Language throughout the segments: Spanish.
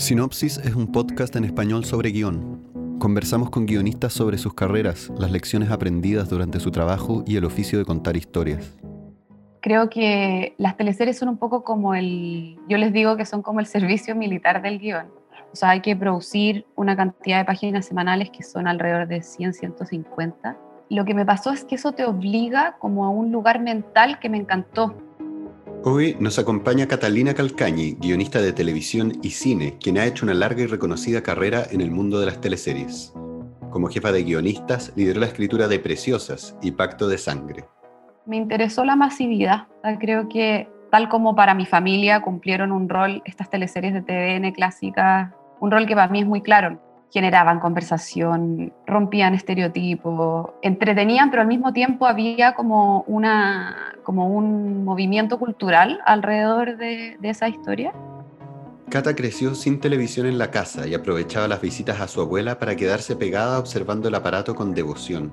Sinopsis es un podcast en español sobre guion. Conversamos con guionistas sobre sus carreras, las lecciones aprendidas durante su trabajo y el oficio de contar historias. Creo que las teleseries son un poco como el, yo les digo que son como el servicio militar del guion. O sea, hay que producir una cantidad de páginas semanales que son alrededor de 100, 150. Lo que me pasó es que eso te obliga como a un lugar mental que me encantó. Hoy nos acompaña Catalina Calcañi, guionista de televisión y cine, quien ha hecho una larga y reconocida carrera en el mundo de las teleseries. Como jefa de guionistas, lideró la escritura de Preciosas y Pacto de Sangre. Me interesó la masividad. Creo que tal como para mi familia cumplieron un rol estas teleseries de TVN clásicas, un rol que para mí es muy claro generaban conversación, rompían estereotipos, entretenían, pero al mismo tiempo había como, una, como un movimiento cultural alrededor de, de esa historia. Cata creció sin televisión en la casa y aprovechaba las visitas a su abuela para quedarse pegada observando el aparato con devoción.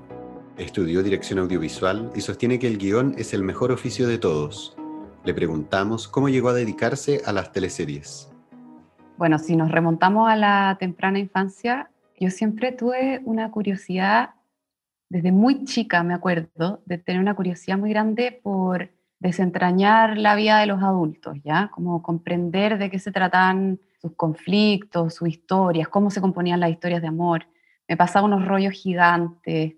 Estudió dirección audiovisual y sostiene que el guion es el mejor oficio de todos. Le preguntamos cómo llegó a dedicarse a las teleseries. Bueno, si nos remontamos a la temprana infancia, yo siempre tuve una curiosidad, desde muy chica me acuerdo, de tener una curiosidad muy grande por desentrañar la vida de los adultos, ¿ya? Como comprender de qué se trataban sus conflictos, sus historias, cómo se componían las historias de amor. Me pasaba unos rollos gigantes,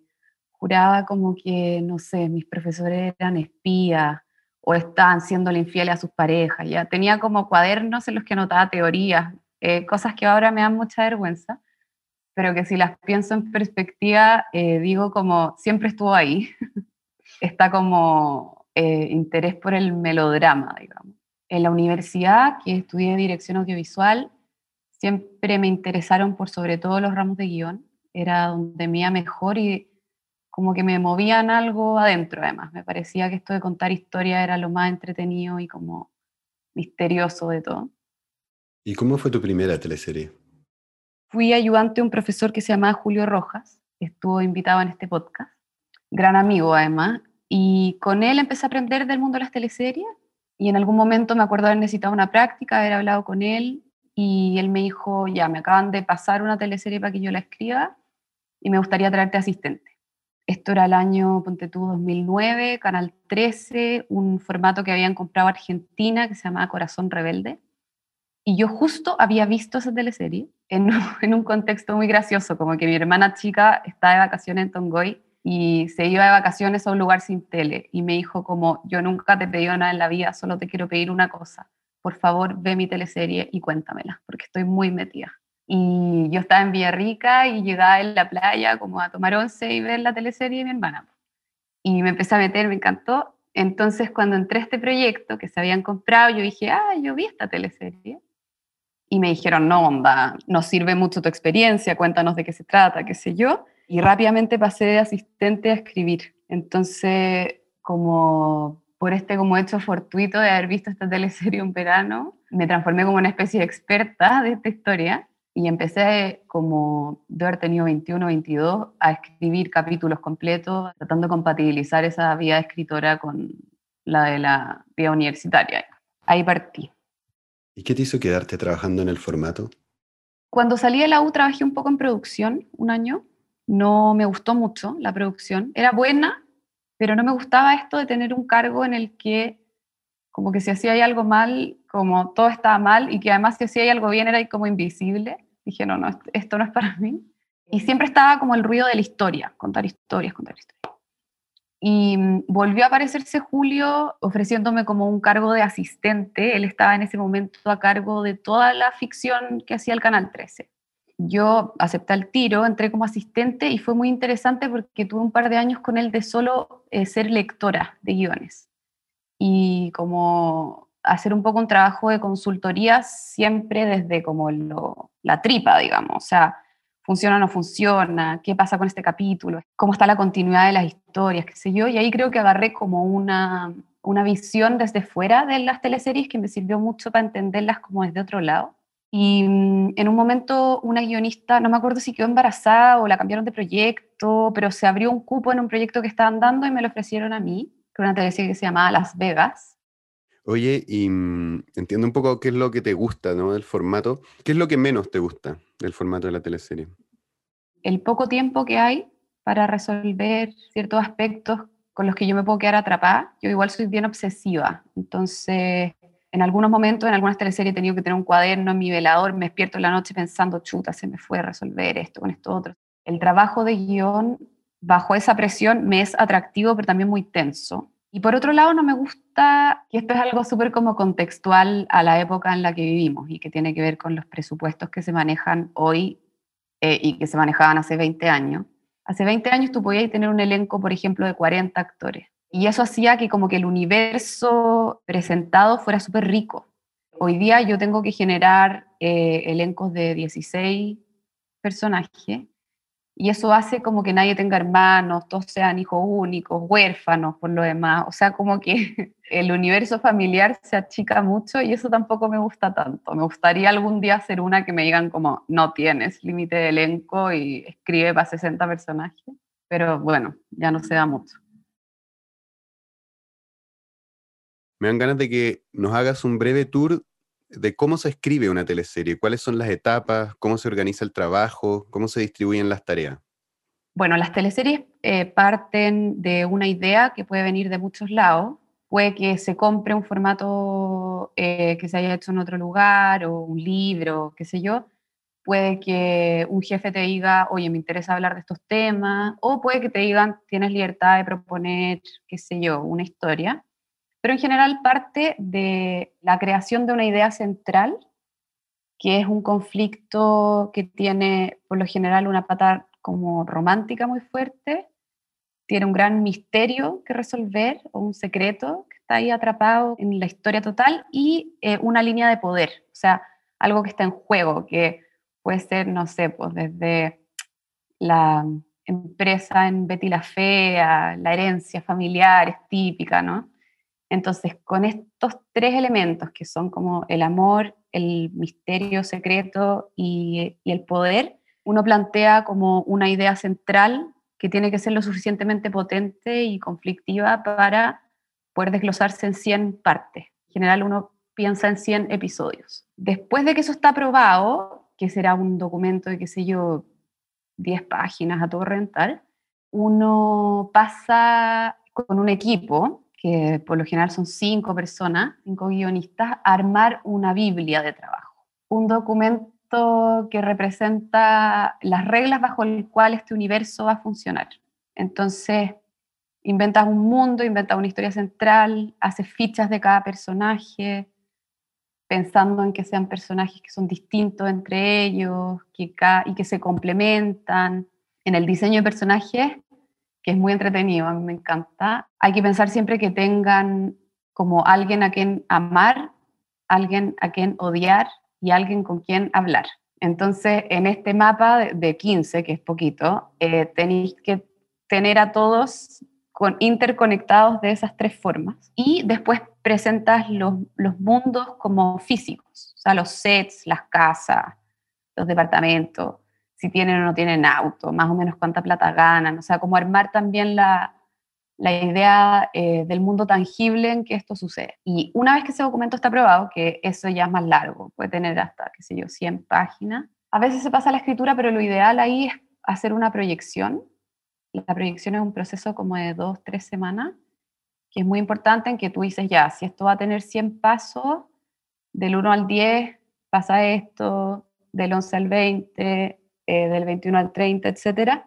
juraba como que, no sé, mis profesores eran espías, o estaban siendo infieles a sus parejas. Ya tenía como cuadernos en los que anotaba teorías, eh, cosas que ahora me dan mucha vergüenza, pero que si las pienso en perspectiva, eh, digo como siempre estuvo ahí. Está como eh, interés por el melodrama, digamos. En la universidad, que estudié dirección audiovisual, siempre me interesaron por sobre todo los ramos de guion. Era donde me iba mejor y como que me movían algo adentro además. Me parecía que esto de contar historia era lo más entretenido y como misterioso de todo. ¿Y cómo fue tu primera teleserie? Fui ayudante de un profesor que se llamaba Julio Rojas, estuvo invitado en este podcast, gran amigo además, y con él empecé a aprender del mundo de las teleseries y en algún momento me acuerdo haber necesitado una práctica, haber hablado con él y él me dijo, ya, me acaban de pasar una teleserie para que yo la escriba y me gustaría traerte asistente. Esto era el año, ponte tú, 2009, Canal 13, un formato que habían comprado Argentina que se llamaba Corazón Rebelde. Y yo justo había visto esa teleserie en, en un contexto muy gracioso, como que mi hermana chica estaba de vacaciones en Tongoy y se iba de vacaciones a un lugar sin tele y me dijo como, yo nunca te he pedido nada en la vida, solo te quiero pedir una cosa, por favor ve mi teleserie y cuéntamela, porque estoy muy metida. Y yo estaba en Villarrica y llegaba en la playa como a tomar once y ver la teleserie de mi hermana. Y me empecé a meter, me encantó. Entonces cuando entré a este proyecto que se habían comprado, yo dije, ah, yo vi esta teleserie. Y me dijeron, no, onda, nos sirve mucho tu experiencia, cuéntanos de qué se trata, qué sé yo. Y rápidamente pasé de asistente a escribir. Entonces, como por este como hecho fortuito de haber visto esta teleserie un verano, me transformé como una especie de experta de esta historia y empecé como de haber tenido 21, 22 a escribir capítulos completos, tratando de compatibilizar esa vida escritora con la de la vida universitaria. Ahí partí. ¿Y qué te hizo quedarte trabajando en el formato? Cuando salí de la U trabajé un poco en producción, un año. No me gustó mucho la producción. Era buena, pero no me gustaba esto de tener un cargo en el que como que si hacía algo mal, como todo estaba mal y que además si hacía algo bien era como invisible. Dije, no, no, esto no es para mí. Y siempre estaba como el ruido de la historia, contar historias, contar historias. Y mm, volvió a aparecerse Julio ofreciéndome como un cargo de asistente. Él estaba en ese momento a cargo de toda la ficción que hacía el Canal 13. Yo acepté el tiro, entré como asistente y fue muy interesante porque tuve un par de años con él de solo eh, ser lectora de guiones y como hacer un poco un trabajo de consultoría siempre desde como la tripa, digamos, o sea, funciona o no funciona, qué pasa con este capítulo, cómo está la continuidad de las historias, qué sé yo, y ahí creo que agarré como una, una visión desde fuera de las teleseries que me sirvió mucho para entenderlas como desde otro lado. Y mm, en un momento una guionista, no me acuerdo si quedó embarazada o la cambiaron de proyecto, pero se abrió un cupo en un proyecto que estaban dando y me lo ofrecieron a mí una teleserie que se llamaba Las Vegas. Oye, y mm, entiendo un poco qué es lo que te gusta ¿no? del formato. ¿Qué es lo que menos te gusta del formato de la teleserie? El poco tiempo que hay para resolver ciertos aspectos con los que yo me puedo quedar atrapada. Yo igual soy bien obsesiva, entonces en algunos momentos, en algunas teleseries he tenido que tener un cuaderno en mi velador, me despierto en la noche pensando, chuta, se me fue a resolver esto con esto otro. El trabajo de guion bajo esa presión me es atractivo, pero también muy tenso. Y por otro lado, no me gusta, que esto es algo súper como contextual a la época en la que vivimos y que tiene que ver con los presupuestos que se manejan hoy eh, y que se manejaban hace 20 años. Hace 20 años tú podías tener un elenco, por ejemplo, de 40 actores. Y eso hacía que como que el universo presentado fuera súper rico. Hoy día yo tengo que generar eh, elencos de 16 personajes y eso hace como que nadie tenga hermanos, todos sean hijos únicos, huérfanos por lo demás. O sea, como que el universo familiar se achica mucho y eso tampoco me gusta tanto. Me gustaría algún día hacer una que me digan como, no tienes límite de elenco y escribe para 60 personajes. Pero bueno, ya no se da mucho. Me dan ganas de que nos hagas un breve tour de cómo se escribe una teleserie, cuáles son las etapas, cómo se organiza el trabajo, cómo se distribuyen las tareas. Bueno, las teleseries eh, parten de una idea que puede venir de muchos lados. Puede que se compre un formato eh, que se haya hecho en otro lugar o un libro, qué sé yo. Puede que un jefe te diga, oye, me interesa hablar de estos temas. O puede que te digan, tienes libertad de proponer, qué sé yo, una historia pero en general parte de la creación de una idea central, que es un conflicto que tiene por lo general una pata como romántica muy fuerte, tiene un gran misterio que resolver o un secreto que está ahí atrapado en la historia total y eh, una línea de poder, o sea, algo que está en juego, que puede ser, no sé, pues desde la empresa en Betty la Fea, la herencia familiar es típica, ¿no? Entonces, con estos tres elementos que son como el amor, el misterio secreto y, el poder, uno plantea como una idea central que tiene que ser lo suficientemente potente y conflictiva para poder desglosarse en 100 partes. En general uno piensa en 100 episodios. Después de que eso está aprobado, que será un documento de, qué sé yo, 10 páginas a todo rental, uno pasa con un equipo que por lo general son cinco personas, cinco guionistas, armar una Biblia de trabajo. Un documento que representa las reglas bajo el cual este universo va a funcionar. Entonces, inventas un mundo, inventas una historia central, haces fichas de cada personaje, pensando en que sean personajes que son distintos entre ellos que y que se complementan. En el diseño de personajes que es muy entretenido, a mí me encanta. Hay que pensar siempre que tengan como alguien a quien amar, alguien a quien odiar y alguien con quien hablar. Entonces, en este mapa de 15, que es poquito, eh, tenéis que tener a todos con, interconectados de esas tres formas. Y después presentas los, los mundos como físicos, o sea, los sets, las casas, los departamentos, si tienen o no tienen auto, más o menos cuánta plata ganan, o sea, como armar también la, la idea eh, del mundo tangible en que esto sucede. Y una vez que ese documento está aprobado, que eso ya es más largo, puede tener hasta, qué sé yo, 100 páginas, a veces se pasa a la escritura, pero lo ideal ahí es hacer una proyección. La proyección es un proceso como de dos, tres semanas, que es muy importante en que tú dices, ya, si esto va a tener 100 pasos, del 1 al 10 pasa esto, del 11 al 20, eh, del 21 al 30, etcétera,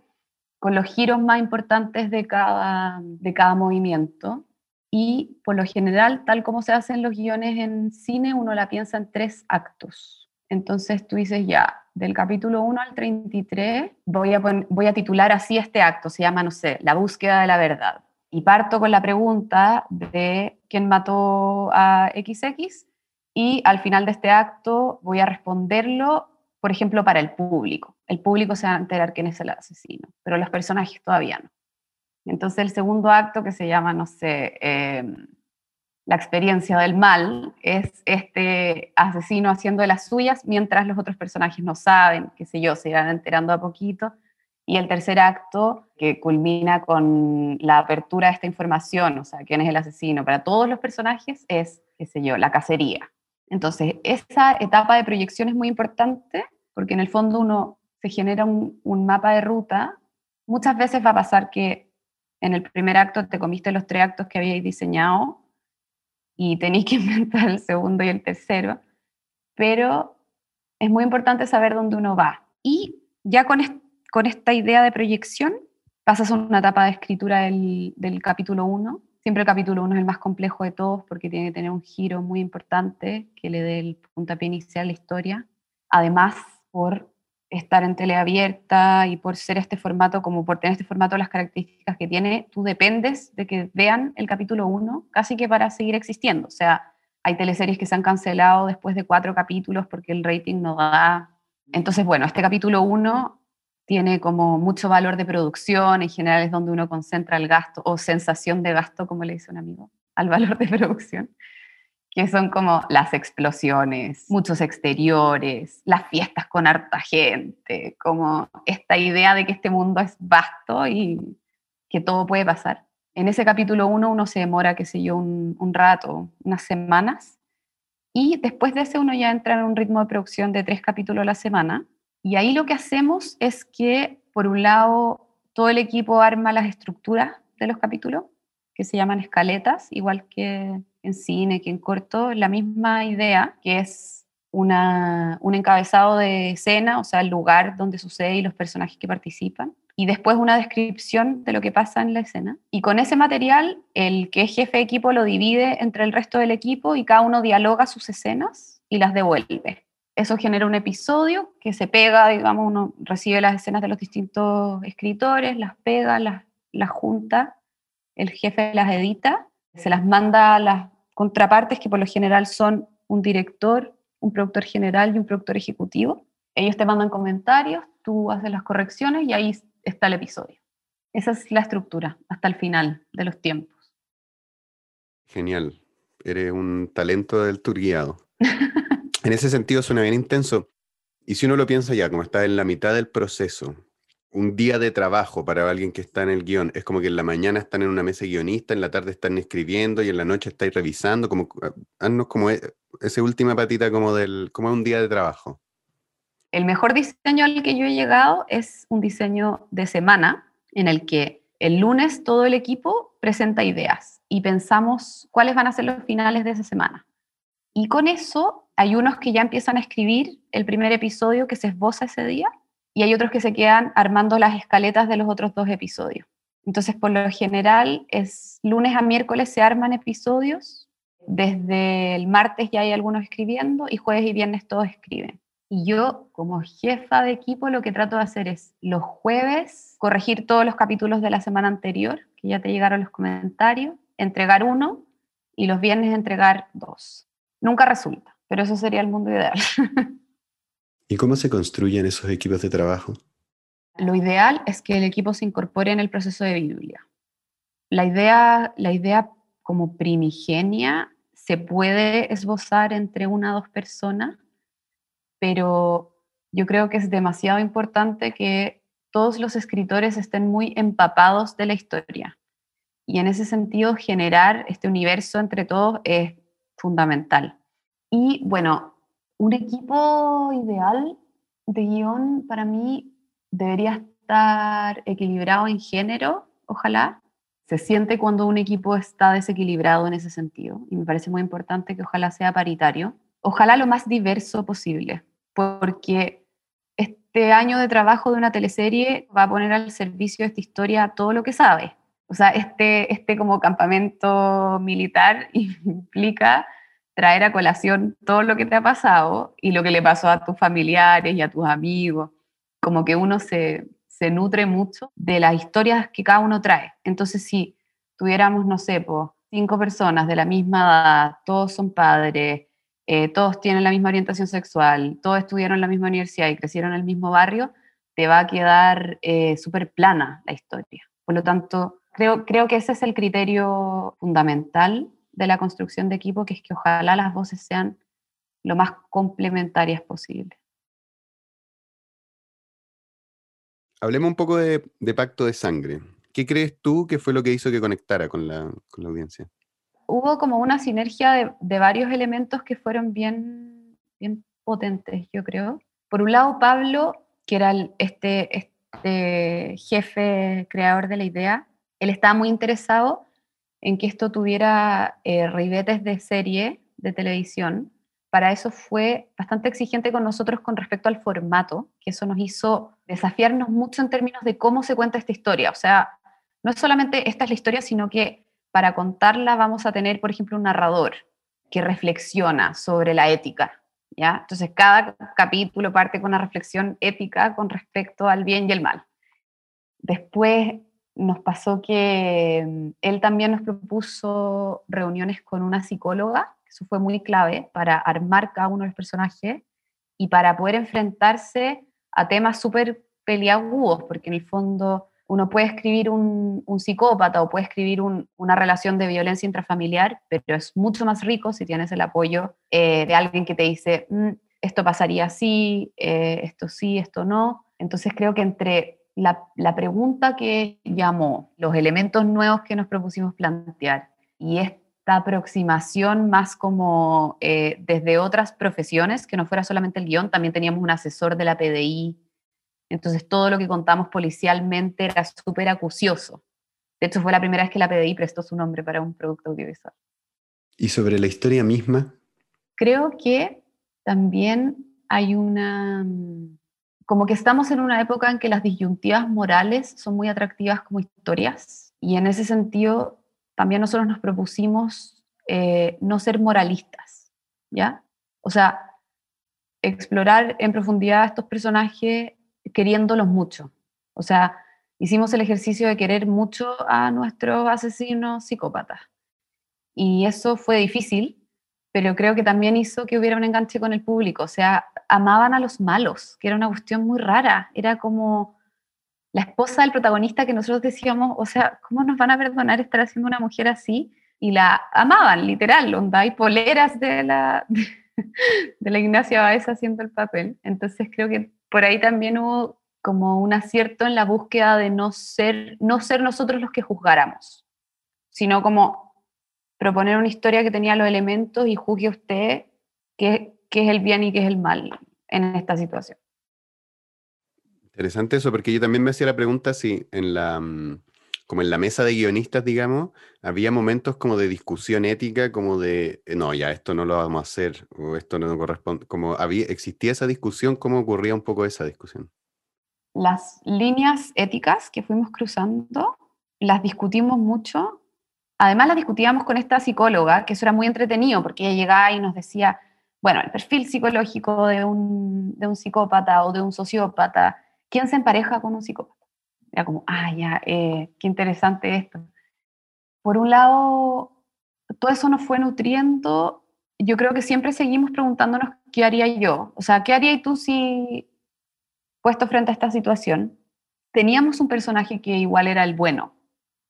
con los giros más importantes de cada, de cada movimiento. Y por lo general, tal como se hacen los guiones en cine, uno la piensa en tres actos. Entonces tú dices, ya, del capítulo 1 al 33, voy a, voy a titular así este acto, se llama, no sé, La búsqueda de la verdad. Y parto con la pregunta de quién mató a XX y al final de este acto voy a responderlo por ejemplo, para el público. El público se va a enterar quién es el asesino, pero los personajes todavía no. Entonces el segundo acto que se llama, no sé, em, la experiencia del mal, es este asesino haciendo de las suyas mientras los otros personajes no saben, qué sé yo, se irán enterando a poquito. Y el tercer acto, que culmina con la apertura de esta información, o sea, quién es el asesino para todos los personajes, es qué sé yo, la cacería. Entonces, esa etapa de proyección es muy importante porque en el fondo uno se genera un, un mapa de ruta. Muchas veces va a pasar que en el primer acto te comiste los tres actos que habíais diseñado y tenéis que inventar el segundo y el tercero, pero es muy importante saber dónde uno va. Y ya con, con esta idea de proyección, pasas a una etapa de escritura del, del capítulo 1. Siempre el capítulo 1 es el más complejo de todos porque tiene que tener un giro muy importante que le dé el puntapié inicial a la historia. Además, por estar en teleabierta y por ser este formato, como por tener este formato, las características que tiene, tú dependes de que vean el capítulo 1 casi que para seguir existiendo. O sea, hay teleseries que se han cancelado después de cuatro capítulos porque el rating no da. Entonces, bueno, este capítulo 1 tiene como mucho valor de producción, en general es donde uno concentra el gasto o sensación de gasto, como le dice un amigo, al valor de producción que son como las explosiones, muchos exteriores, las fiestas con harta gente, como esta idea de que este mundo es vasto y que todo puede pasar. En ese capítulo 1 uno se demora, qué sé yo, un, rato, unas semanas, y después de ese uno ya entra en un ritmo de producción de tres capítulos a la semana, y ahí lo que hacemos es que, por un lado, todo el equipo arma las estructuras de los capítulos, que se llaman escaletas, igual que en cine que en corto, la misma idea, que es una, un encabezado de escena, o sea, el lugar donde sucede y los personajes que participan, y después una descripción de lo que pasa en la escena. Y con ese material, el que es jefe de equipo lo divide entre el resto del equipo y cada uno dialoga sus escenas y las devuelve. Eso genera un episodio que se pega, digamos, uno recibe las escenas de los distintos escritores, las pega, las, las junta, el jefe las edita, se las manda a las contrapartes que por lo general son un director, un productor general y un productor ejecutivo. Ellos te mandan comentarios, tú haces las correcciones y ahí está el episodio. Esa es la estructura hasta el final de los tiempos. Genial. Eres un talento del tour guiado. en ese sentido suena bien intenso. Y si uno lo piensa ya, como está en la mitad del proceso, un día de trabajo para alguien que está en el guion. Es como que en la mañana están en una mesa guionista, en la tarde están escribiendo y en la noche estáis revisando, como, ah, haznos como e, esa última patita como del, como un día de trabajo. El mejor diseño al que yo he llegado es un diseño de semana en el que el lunes todo el equipo presenta ideas y pensamos cuáles van a ser los finales de esa semana. Y con eso hay unos que ya empiezan a escribir el primer episodio que se esboza ese día y hay otros que se quedan armando las escaletas de los otros dos episodios. Entonces, por lo general, es lunes a miércoles se arman episodios, desde el martes ya hay algunos escribiendo y jueves y viernes todos escriben. Y yo, como jefa de equipo, lo que trato de hacer es los jueves corregir todos los capítulos de la semana anterior, que ya te llegaron los comentarios, entregar uno y los viernes entregar dos. Nunca resulta, pero eso sería el mundo ideal. ¿Y cómo se construyen esos equipos de trabajo? Lo ideal es que el equipo se incorpore en el proceso de Biblia. La idea, la idea como primigenia se puede esbozar entre una o dos personas, pero yo creo que es demasiado importante que todos los escritores estén muy empapados de la historia. Y en ese sentido, generar este universo entre todos es fundamental. Y bueno, un equipo ideal de guion para mí debería estar equilibrado en género, ojalá. Se siente cuando un equipo está desequilibrado en ese sentido y me parece muy importante que ojalá sea paritario. Ojalá lo más diverso posible, porque este año de trabajo de una teleserie va a poner al servicio de esta historia todo lo que sabe. O sea, este, este como campamento militar implica traer a colación todo lo que te ha pasado y lo que le pasó a tus familiares y a tus amigos. Como que uno se, se nutre mucho de las historias que cada uno trae. Entonces, si tuviéramos, no sé, cinco personas de la misma edad, todos son padres, eh, todos tienen la misma orientación sexual, todos estudiaron en la misma universidad y crecieron en el mismo barrio, te va a quedar eh, súper plana la historia. Por lo tanto, creo, creo que ese es el criterio fundamental de la construcción de equipo, que es que ojalá las voces sean lo más complementarias posible. Hablemos un poco de, pacto de sangre. ¿Qué crees tú que fue lo que hizo que conectara con la, con la audiencia? hubo como una sinergia de, varios elementos que fueron bien, bien potentes, yo creo. Por un lado, Pablo, que era este, este jefe creador de la idea, él estaba muy interesado en que esto tuviera eh, ribetes de serie de televisión. Para eso fue bastante exigente con nosotros con respecto al formato, que eso nos hizo desafiarnos mucho en términos de cómo se cuenta esta historia. O sea, no es solamente esta es la historia, sino que para contarla vamos a tener, por ejemplo, un narrador que reflexiona sobre la ética. ¿ya? Entonces, cada capítulo parte con una reflexión ética con respecto al bien y el mal. Después nos pasó que mm, él también nos propuso reuniones con una psicóloga, eso fue muy clave para armar cada uno de los personajes y para poder enfrentarse a temas súper peliagudos, porque en el fondo uno puede escribir un, psicópata o puede escribir una relación de violencia intrafamiliar, pero es mucho más rico si tienes el apoyo eh, de alguien que te dice, mm, esto pasaría así, eh, esto sí, esto no. Entonces creo que entre la, pregunta que llamó, los elementos nuevos que nos propusimos plantear y esta aproximación más como eh, desde otras profesiones, que no fuera solamente el guion, también teníamos un asesor de la PDI, entonces todo lo que contamos policialmente era súper acucioso. De hecho, fue la primera vez que la PDI prestó su nombre para un producto audiovisual. ¿Y sobre la historia misma? Creo que también hay una como que estamos en una época en que las disyuntivas morales son muy atractivas como historias y en ese sentido también nosotros nos propusimos eh, no ser moralistas, ¿ya? O sea, explorar en profundidad a estos personajes queriéndolos mucho. O sea, hicimos el ejercicio de querer mucho a nuestros asesinos psicópatas. Y eso fue difícil, pero creo que también hizo que hubiera un enganche con el público. O sea, amaban a los malos, que era una cuestión muy rara. Era como la esposa del protagonista que nosotros decíamos, o sea, ¿cómo nos van a perdonar estar haciendo una mujer así? Y la amaban, literal, onda, hay poleras de la, de la Ignacia Baez haciendo el papel. Entonces creo que por ahí también hubo como un acierto en la búsqueda de no ser, no ser nosotros los que juzgáramos, sino como proponer una historia que tenía los elementos y juzgue usted qué, qué es el bien y qué es el mal en esta situación. Interesante eso, porque yo también me hacía la pregunta si en la, mm, como en la mesa de guionistas, digamos, había momentos como de discusión ética, como de, eh, no, ya esto no lo vamos a hacer, o esto no corresponde, como había, existía esa discusión, ¿cómo ocurría un poco esa discusión? Las líneas éticas que fuimos cruzando, las discutimos mucho. Además las discutíamos con esta psicóloga, que eso era muy entretenido, porque ella llegaba y nos decía, bueno, el perfil psicológico de un, de un psicópata o de un sociópata, ¿quién se empareja con un psicópata? Era como, ah, ya, eh, qué interesante esto. Por un lado, todo eso nos fue nutriendo. Yo creo que siempre seguimos preguntándonos qué haría yo. O sea, ¿qué haría tú si, puesto frente a esta situación, teníamos un personaje que igual era el bueno,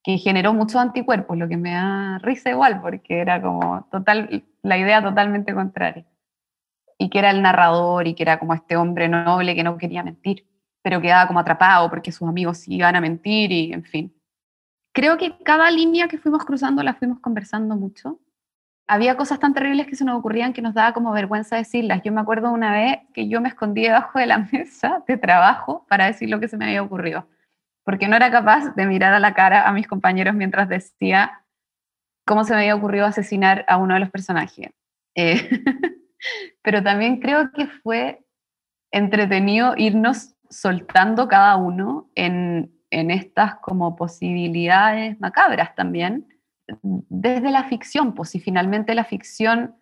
que generó muchos anticuerpos, lo que me da risa igual, porque era como total, la idea totalmente contraria. Y que era el narrador y que era como este hombre noble que no quería mentir pero quedaba como atrapado porque sus amigos iban a mentir y en fin. Creo que cada línea que fuimos cruzando la fuimos conversando mucho. Había cosas tan terribles que se nos ocurrían que nos daba como vergüenza decirlas. Yo me acuerdo una vez que yo me escondí debajo de la mesa de trabajo para decir lo que se me había ocurrido, porque no era capaz de mirar a la cara a mis compañeros mientras decía cómo se me había ocurrido asesinar a uno de los personajes. Eh, pero también creo que fue entretenido irnos soltando cada uno en, estas como posibilidades macabras también, desde la ficción, pues si finalmente la ficción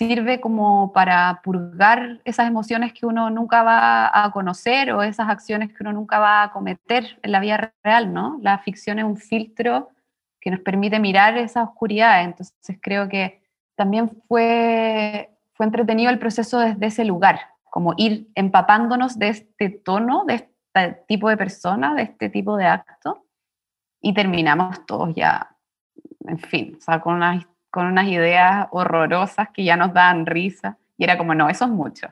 sirve como para purgar esas emociones que uno nunca va a conocer o esas acciones que uno nunca va a cometer en la vida real, ¿no? La ficción es un filtro que nos permite mirar esa oscuridad, entonces creo que también fue, fue entretenido el proceso desde ese lugar, como ir empapándonos de este tono, de este tipo de persona, de este tipo de acto, y terminamos todos ya, en fin, o sea, con unas, con unas ideas horrorosas que ya nos dan risa, y era como, no, eso es mucho.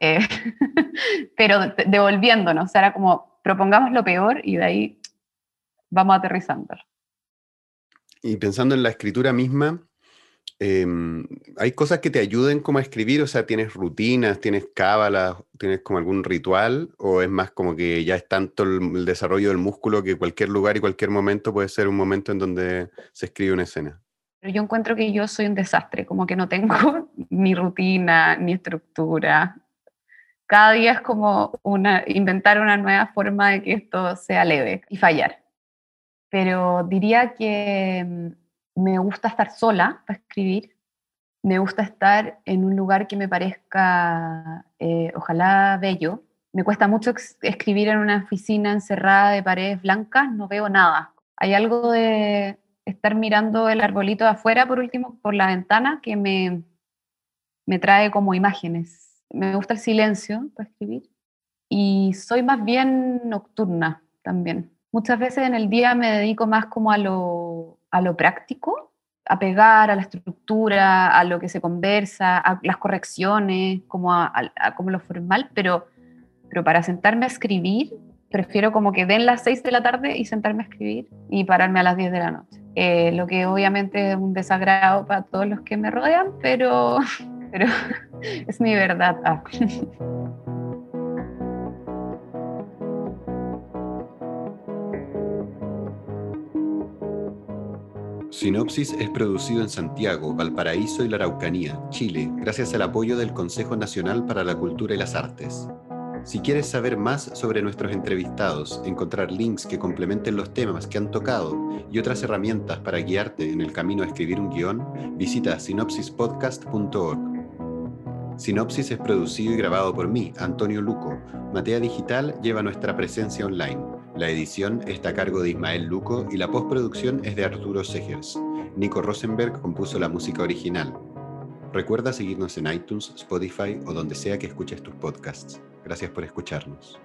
Eh, pero devolviéndonos, era como, propongamos lo peor y de ahí vamos aterrizándolo. Y pensando en la escritura misma, em, ¿hay cosas que te ayuden como a escribir? O sea, ¿tienes rutinas, tienes cábalas, tienes como algún ritual? ¿O es más como que ya es tanto el, desarrollo del músculo que cualquier lugar y cualquier momento puede ser un momento en donde se escribe una escena? Yo encuentro que yo soy un desastre, como que no tengo ni rutina, ni estructura. Cada día es como una, inventar una nueva forma de que esto sea leve y fallar pero diría que mm, me gusta estar sola para escribir, me gusta estar en un lugar que me parezca, eh, ojalá, bello. Me cuesta mucho escribir en una oficina encerrada de paredes blancas, no veo nada. Hay algo de estar mirando el arbolito de afuera, por último, por la ventana, que me, me trae como imágenes. Me gusta el silencio para escribir y soy más bien nocturna también muchas veces en el día me dedico más como a lo, a lo práctico, a pegar, a la estructura, a lo que se conversa, a las correcciones, como a, como lo formal, pero, pero para sentarme a escribir, prefiero como que den las 6 de la tarde y sentarme a escribir y pararme a las 10 de la noche. Eh, lo que obviamente es un desagrado para todos los que me rodean, pero, pero es mi verdad. Ah. Sinopsis es producido en Santiago, Valparaíso y la Araucanía, Chile, gracias al apoyo del Consejo Nacional para la Cultura y las Artes. Si quieres saber más sobre nuestros entrevistados, encontrar links que complementen los temas que han tocado y otras herramientas para guiarte en el camino a escribir un guion, visita sinopsispodcast.org. Sinopsis es producido y grabado por mí, Antonio Luco. Matea Digital lleva nuestra presencia online. La edición está a cargo de Ismael Luco y la postproducción es de Arturo Segers. Nico Rosenberg compuso la música original. Recuerda seguirnos en iTunes, Spotify o donde sea que escuches tus podcasts. Gracias por escucharnos.